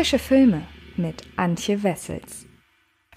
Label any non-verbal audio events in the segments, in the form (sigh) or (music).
Frische Filme mit Antje Wessels.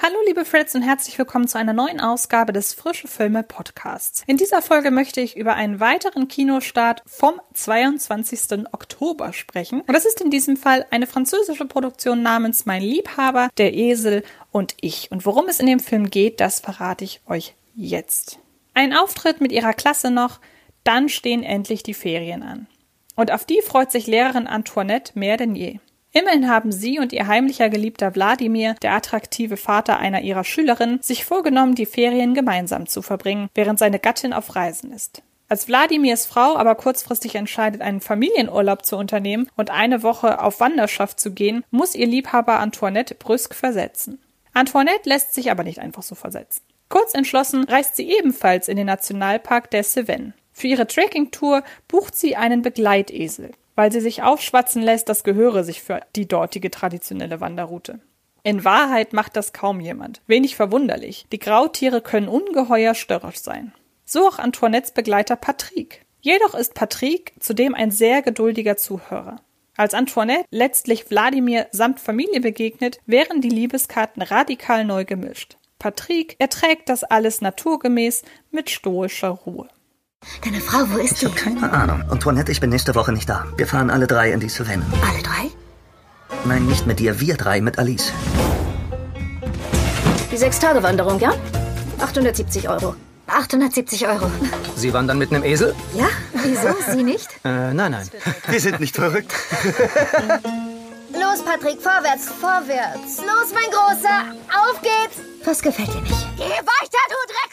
Hallo liebe Freds und herzlich willkommen zu einer neuen Ausgabe des Frische Filme Podcasts. In dieser Folge möchte ich über einen weiteren Kinostart vom 22. Oktober sprechen. Und das ist in diesem Fall eine französische Produktion namens Mein Liebhaber, der Esel und ich. Und worum es in dem Film geht, das verrate ich euch jetzt. Ein Auftritt mit ihrer Klasse noch, dann stehen endlich die Ferien an. Und auf die freut sich Lehrerin Antoinette mehr denn je. Immerhin haben sie und ihr heimlicher Geliebter Wladimir, der attraktive Vater einer ihrer Schülerinnen, sich vorgenommen, die Ferien gemeinsam zu verbringen, während seine Gattin auf Reisen ist. Als Wladimirs Frau aber kurzfristig entscheidet, einen Familienurlaub zu unternehmen und eine Woche auf Wanderschaft zu gehen, muss ihr Liebhaber Antoinette brüsk versetzen. Antoinette lässt sich aber nicht einfach so versetzen. Kurz entschlossen reist sie ebenfalls in den Nationalpark der Cevennes. Für ihre Trekkingtour bucht sie einen Begleitesel weil sie sich aufschwatzen lässt, das gehöre sich für die dortige traditionelle Wanderroute. In Wahrheit macht das kaum jemand. Wenig verwunderlich. Die Grautiere können ungeheuer störrisch sein. So auch Antoinettes Begleiter Patrick. Jedoch ist Patrick zudem ein sehr geduldiger Zuhörer. Als Antoinette letztlich Wladimir samt Familie begegnet, wären die Liebeskarten radikal neu gemischt. Patrick erträgt das alles naturgemäß mit stoischer Ruhe. Deine Frau, wo ist ich Ich habe keine Ahnung. Antoinette, ich bin nächste Woche nicht da. Wir fahren alle drei in die Cevennes. Alle drei? Nein, nicht mit dir. Wir drei mit Alice. Die Sechs-Tage-Wanderung, ja? 870 Euro. 870 Euro. Sie wandern mit einem Esel? Ja, wieso? Sie nicht? Äh, nein, nein. (laughs) Wir sind nicht verrückt. (laughs) Los, Patrick, vorwärts, vorwärts. Los, mein Großer, auf geht's. Was gefällt dir nicht? Geh weiter, du Drecksesel!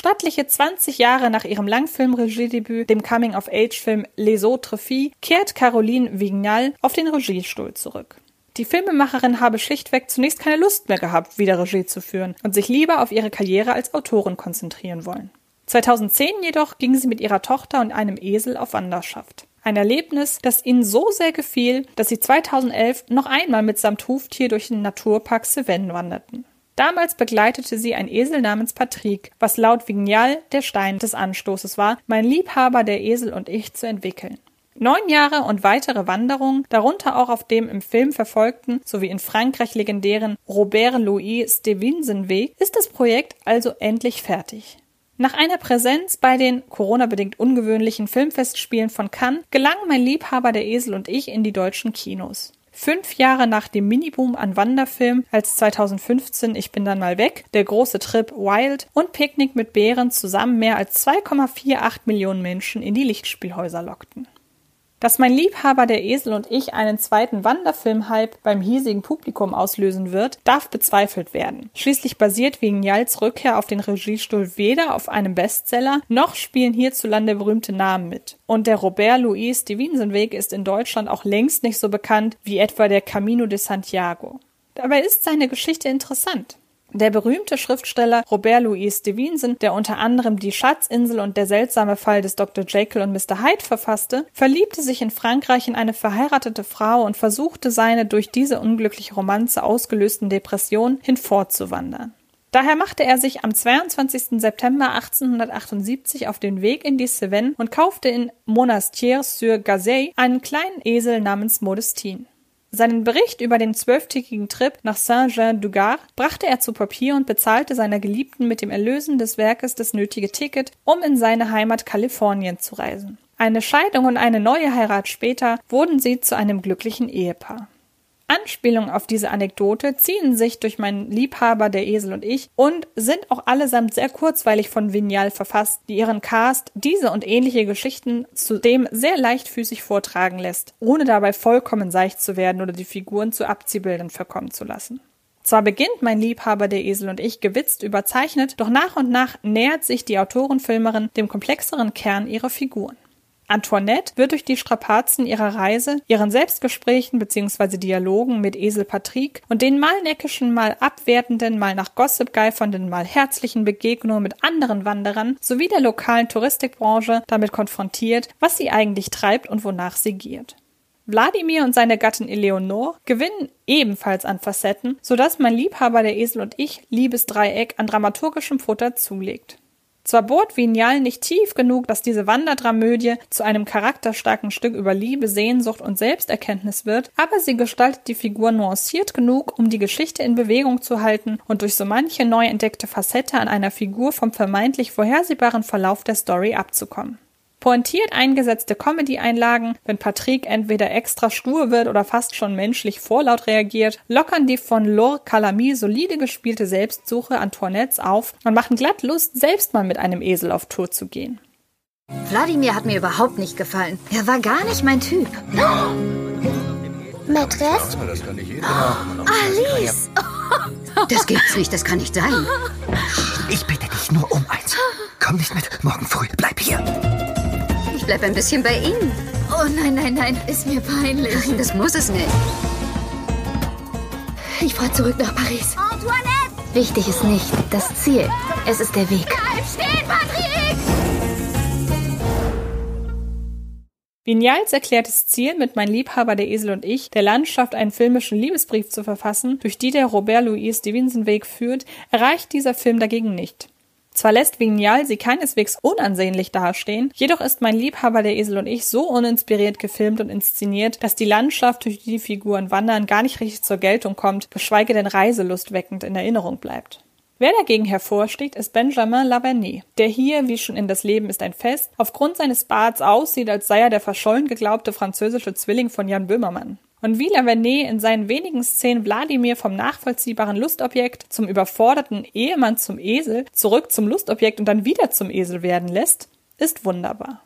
Stattliche 20 Jahre nach ihrem Langfilm-Regiedebüt, dem Coming-of-Age-Film Les Autres Filles, kehrt Caroline Vignal auf den Regiestuhl zurück. Die Filmemacherin habe schlichtweg zunächst keine Lust mehr gehabt, wieder Regie zu führen und sich lieber auf ihre Karriere als Autorin konzentrieren wollen. 2010 jedoch ging sie mit ihrer Tochter und einem Esel auf Wanderschaft. Ein Erlebnis, das ihnen so sehr gefiel, dass sie 2011 noch einmal mit samt Huftier durch den Naturpark Cevennes wanderten. Damals begleitete sie ein Esel namens Patrick, was laut Vignal der Stein des Anstoßes war, mein Liebhaber der Esel und ich zu entwickeln. Neun Jahre und weitere Wanderungen, darunter auch auf dem im Film verfolgten sowie in Frankreich legendären Robert Louis Stevenson-Weg, ist das Projekt also endlich fertig. Nach einer Präsenz bei den Corona-bedingt ungewöhnlichen Filmfestspielen von Cannes gelang mein Liebhaber der Esel und ich in die deutschen Kinos. Fünf Jahre nach dem Miniboom an Wanderfilmen, als 2015 Ich bin dann mal weg, der große Trip Wild und Picknick mit Bären zusammen mehr als 2,48 Millionen Menschen in die Lichtspielhäuser lockten. Dass mein Liebhaber der Esel und ich einen zweiten Wanderfilm-Hype beim hiesigen Publikum auslösen wird, darf bezweifelt werden. Schließlich basiert wegen Jals Rückkehr auf den Regiestuhl weder auf einem Bestseller, noch spielen hierzulande berühmte Namen mit. Und der Robert Louis Stevenson-Weg ist in Deutschland auch längst nicht so bekannt wie etwa der Camino de Santiago. Dabei ist seine Geschichte interessant. Der berühmte Schriftsteller Robert Louis Stevenson, der unter anderem Die Schatzinsel und der seltsame Fall des Dr. Jekyll und Mr. Hyde verfasste, verliebte sich in Frankreich in eine verheiratete Frau und versuchte seine durch diese unglückliche Romanze ausgelösten Depressionen hinfortzuwandern. Daher machte er sich am 22. September 1878 auf den Weg in die Cevennes und kaufte in Monastier-sur-Gazeille einen kleinen Esel namens Modestine. Seinen Bericht über den zwölftägigen Trip nach Saint-Jean-du-Gard brachte er zu Papier und bezahlte seiner Geliebten mit dem Erlösen des Werkes das nötige Ticket, um in seine Heimat Kalifornien zu reisen. Eine Scheidung und eine neue Heirat später wurden sie zu einem glücklichen Ehepaar. Anspielungen auf diese Anekdote ziehen sich durch meinen Liebhaber der Esel und ich und sind auch allesamt sehr kurzweilig von Vignal verfasst, die ihren Cast diese und ähnliche Geschichten zudem sehr leichtfüßig vortragen lässt, ohne dabei vollkommen seicht zu werden oder die Figuren zu Abziehbildern verkommen zu lassen. Zwar beginnt mein Liebhaber der Esel und ich gewitzt überzeichnet, doch nach und nach nähert sich die Autorenfilmerin dem komplexeren Kern ihrer Figuren. Antoinette wird durch die Strapazen ihrer Reise, ihren Selbstgesprächen bzw. Dialogen mit Esel Patrick und den mal neckischen, mal abwertenden, mal nach Gossip geifernden, mal herzlichen Begegnungen mit anderen Wanderern sowie der lokalen Touristikbranche damit konfrontiert, was sie eigentlich treibt und wonach sie giert. Wladimir und seine Gattin Eleonore gewinnen ebenfalls an Facetten, sodass mein Liebhaber der Esel und ich Liebesdreieck an dramaturgischem Futter zulegt. Zwar bohrt Vignal nicht tief genug, dass diese Wanderdramödie zu einem charakterstarken Stück über Liebe, Sehnsucht und Selbsterkenntnis wird, aber sie gestaltet die Figur nuanciert genug, um die Geschichte in Bewegung zu halten und durch so manche neu entdeckte Facette an einer Figur vom vermeintlich vorhersehbaren Verlauf der Story abzukommen. Pointiert eingesetzte Comedy-Einlagen, wenn Patrick entweder extra stur wird oder fast schon menschlich vorlaut reagiert, lockern die von Laure Calamy solide gespielte Selbstsuche Antoinettes auf und machen glatt Lust, selbst mal mit einem Esel auf Tour zu gehen. Wladimir hat mir überhaupt nicht gefallen. Er war gar nicht mein Typ. (gasps) Mätresse? (gasps) Alice! (laughs) Das gibt's nicht, das kann nicht sein. (gasps) Ich bitte dich nur um eins. Komm nicht mit, morgen früh. Bleib hier. Ich bleib ein bisschen bei Ihnen. Oh nein, nein, nein, ist mir peinlich. Das muss es nicht. Ich fahr zurück nach Paris. Antoinette! Wichtig ist nicht das Ziel. Es ist der Weg. Bleib stehen, Patrick! Vignals erklärtes Ziel, mit Mein Liebhaber, der Esel und ich, der Landschaft einen filmischen Liebesbrief zu verfassen, durch die der Robert Louis Stevenson Weg führt, erreicht dieser Film dagegen nicht. Zwar lässt Vignal sie keineswegs unansehnlich dastehen, jedoch ist mein Liebhaber der Esel und ich so uninspiriert gefilmt und inszeniert, dass die Landschaft, durch die die Figuren wandern, gar nicht richtig zur Geltung kommt, geschweige denn reiselustweckend in Erinnerung bleibt. Wer dagegen hervorsticht, ist Benjamin Lavernet, der hier, wie schon in Das Leben ist ein Fest, aufgrund seines Barts aussieht, als sei er der verschollen geglaubte französische Zwilling von Jan Böhmermann. Und wie Lavernet in seinen wenigen Szenen Wladimir vom nachvollziehbaren Lustobjekt zum überforderten Ehemann zum Esel, zurück zum Lustobjekt und dann wieder zum Esel werden lässt, ist wunderbar.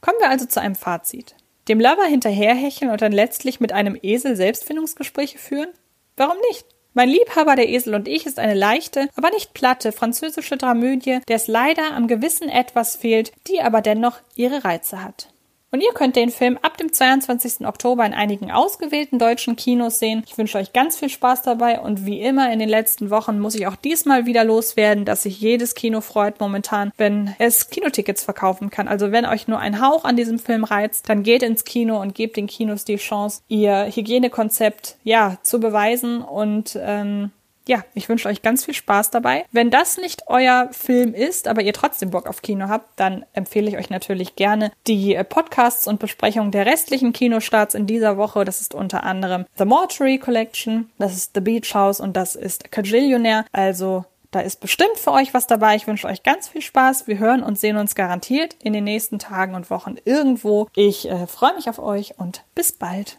Kommen wir also zu einem Fazit. Dem Lover hinterherhecheln und dann letztlich mit einem Esel Selbstfindungsgespräche führen? Warum nicht? Mein Liebhaber, der Esel und ich ist eine leichte, aber nicht platte französische Dramödie, der es leider am gewissen etwas fehlt, die aber dennoch ihre Reize hat. Und ihr könnt den Film ab dem 22. Oktober in einigen ausgewählten deutschen Kinos sehen. Ich wünsche euch ganz viel Spaß dabei und wie immer in den letzten Wochen muss ich auch diesmal wieder loswerden, dass sich jedes Kino freut momentan, wenn es Kinotickets verkaufen kann. Also wenn euch nur ein Hauch an diesem Film reizt, dann geht ins Kino und gebt den Kinos die Chance, ihr Hygienekonzept ja zu beweisen und ähm, ja, ich wünsche euch ganz viel Spaß dabei. Wenn das nicht euer Film ist, aber ihr trotzdem Bock auf Kino habt, dann empfehle ich euch natürlich gerne die äh, Podcasts und Besprechungen der restlichen Kinostarts in dieser Woche. Das ist unter anderem The Mortuary Collection, das ist The Beach House und das ist Cajillionaire. Also da ist bestimmt für euch was dabei. Ich wünsche euch ganz viel Spaß. Wir hören und sehen uns garantiert in den nächsten Tagen und Wochen irgendwo. Ich äh, freue mich auf euch und bis bald.